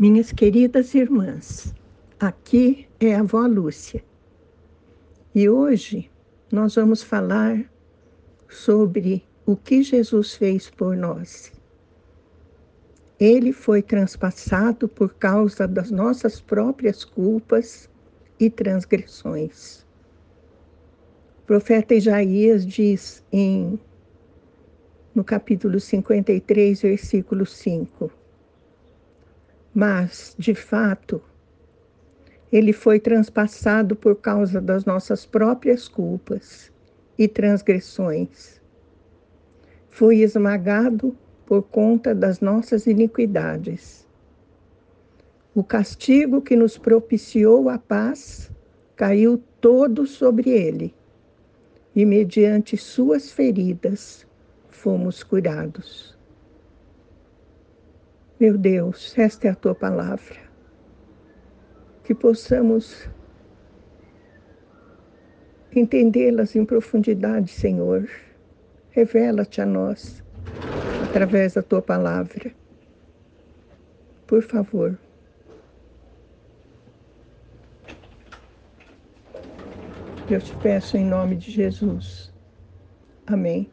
Minhas queridas irmãs, aqui é a avó Lúcia. E hoje nós vamos falar sobre o que Jesus fez por nós. Ele foi transpassado por causa das nossas próprias culpas e transgressões. O profeta Isaías diz em no capítulo 53, versículo 5: mas, de fato, ele foi transpassado por causa das nossas próprias culpas e transgressões. Foi esmagado por conta das nossas iniquidades. O castigo que nos propiciou a paz caiu todo sobre ele, e mediante suas feridas fomos curados. Meu Deus, esta é a tua palavra. Que possamos entendê-las em profundidade, Senhor. Revela-te a nós através da tua palavra. Por favor. Eu te peço em nome de Jesus. Amém.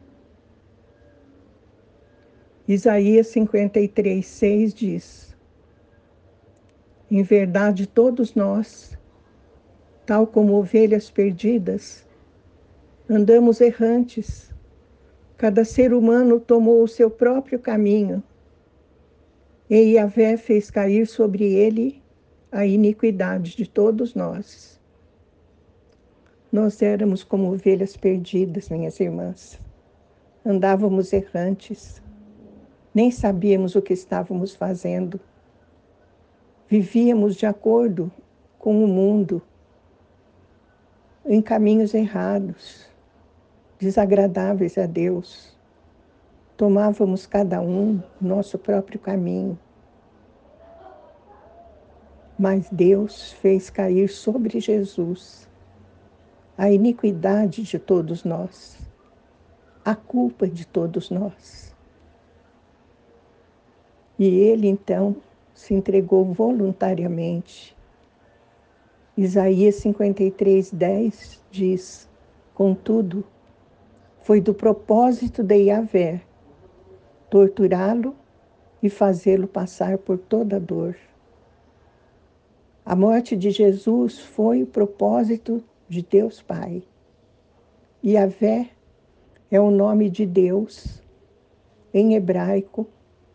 Isaías 53, 6 diz: Em verdade, todos nós, tal como ovelhas perdidas, andamos errantes. Cada ser humano tomou o seu próprio caminho, e Yahvé fez cair sobre ele a iniquidade de todos nós. Nós éramos como ovelhas perdidas, minhas irmãs. Andávamos errantes nem sabíamos o que estávamos fazendo. Vivíamos de acordo com o mundo, em caminhos errados, desagradáveis a Deus. Tomávamos cada um nosso próprio caminho. Mas Deus fez cair sobre Jesus a iniquidade de todos nós, a culpa de todos nós. E ele então se entregou voluntariamente. Isaías 53, 10 diz: Contudo, foi do propósito de Yahvé torturá-lo e fazê-lo passar por toda dor. A morte de Jesus foi o propósito de Deus Pai. Yahvé é o nome de Deus em hebraico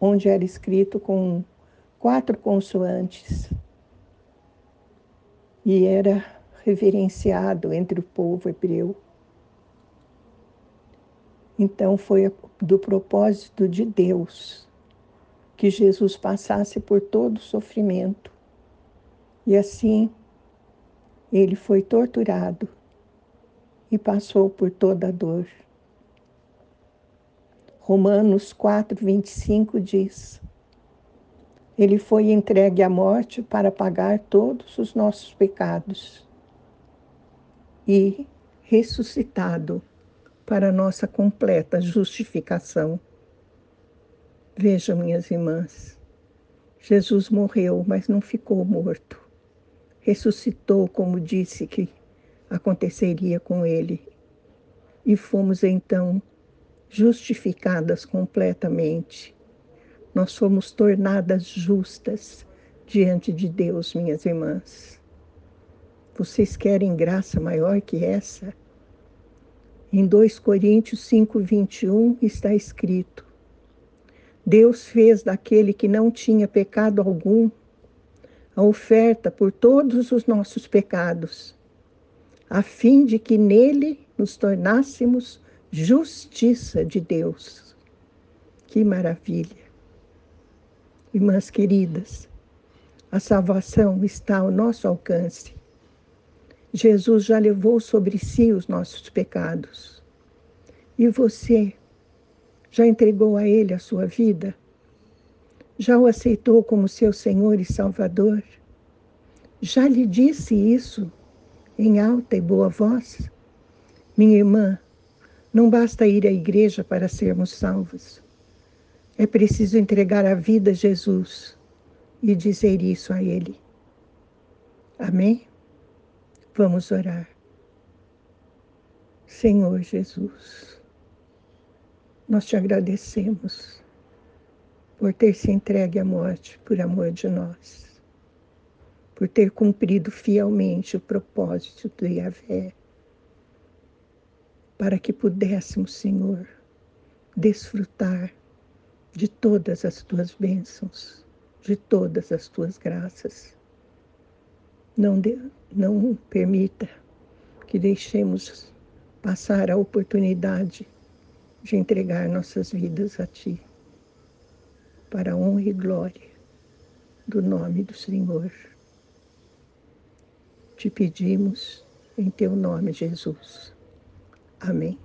onde era escrito com quatro consoantes e era reverenciado entre o povo hebreu. Então foi do propósito de Deus que Jesus passasse por todo o sofrimento. E assim ele foi torturado e passou por toda a dor. Romanos 4, 25 diz: Ele foi entregue à morte para pagar todos os nossos pecados e ressuscitado para nossa completa justificação. Vejam, minhas irmãs, Jesus morreu, mas não ficou morto. Ressuscitou, como disse que aconteceria com ele. E fomos então justificadas completamente. Nós fomos tornadas justas diante de Deus, minhas irmãs. Vocês querem graça maior que essa? Em 2 Coríntios 5, 21 está escrito: Deus fez daquele que não tinha pecado algum a oferta por todos os nossos pecados, a fim de que nele nos tornássemos justiça de Deus. Que maravilha! Irmãs queridas, a salvação está ao nosso alcance. Jesus já levou sobre si os nossos pecados. E você já entregou a Ele a sua vida? Já o aceitou como seu Senhor e Salvador? Já lhe disse isso em alta e boa voz? Minha irmã, não basta ir à igreja para sermos salvos. É preciso entregar a vida a Jesus e dizer isso a Ele. Amém? Vamos orar. Senhor Jesus, nós te agradecemos por ter se entregue à morte por amor de nós, por ter cumprido fielmente o propósito do Yahvé, para que pudéssemos, Senhor, desfrutar de todas as tuas bênçãos, de todas as tuas graças. Não, de, não permita que deixemos passar a oportunidade de entregar nossas vidas a Ti, para a honra e glória do nome do Senhor. Te pedimos em Teu nome, Jesus. Amém.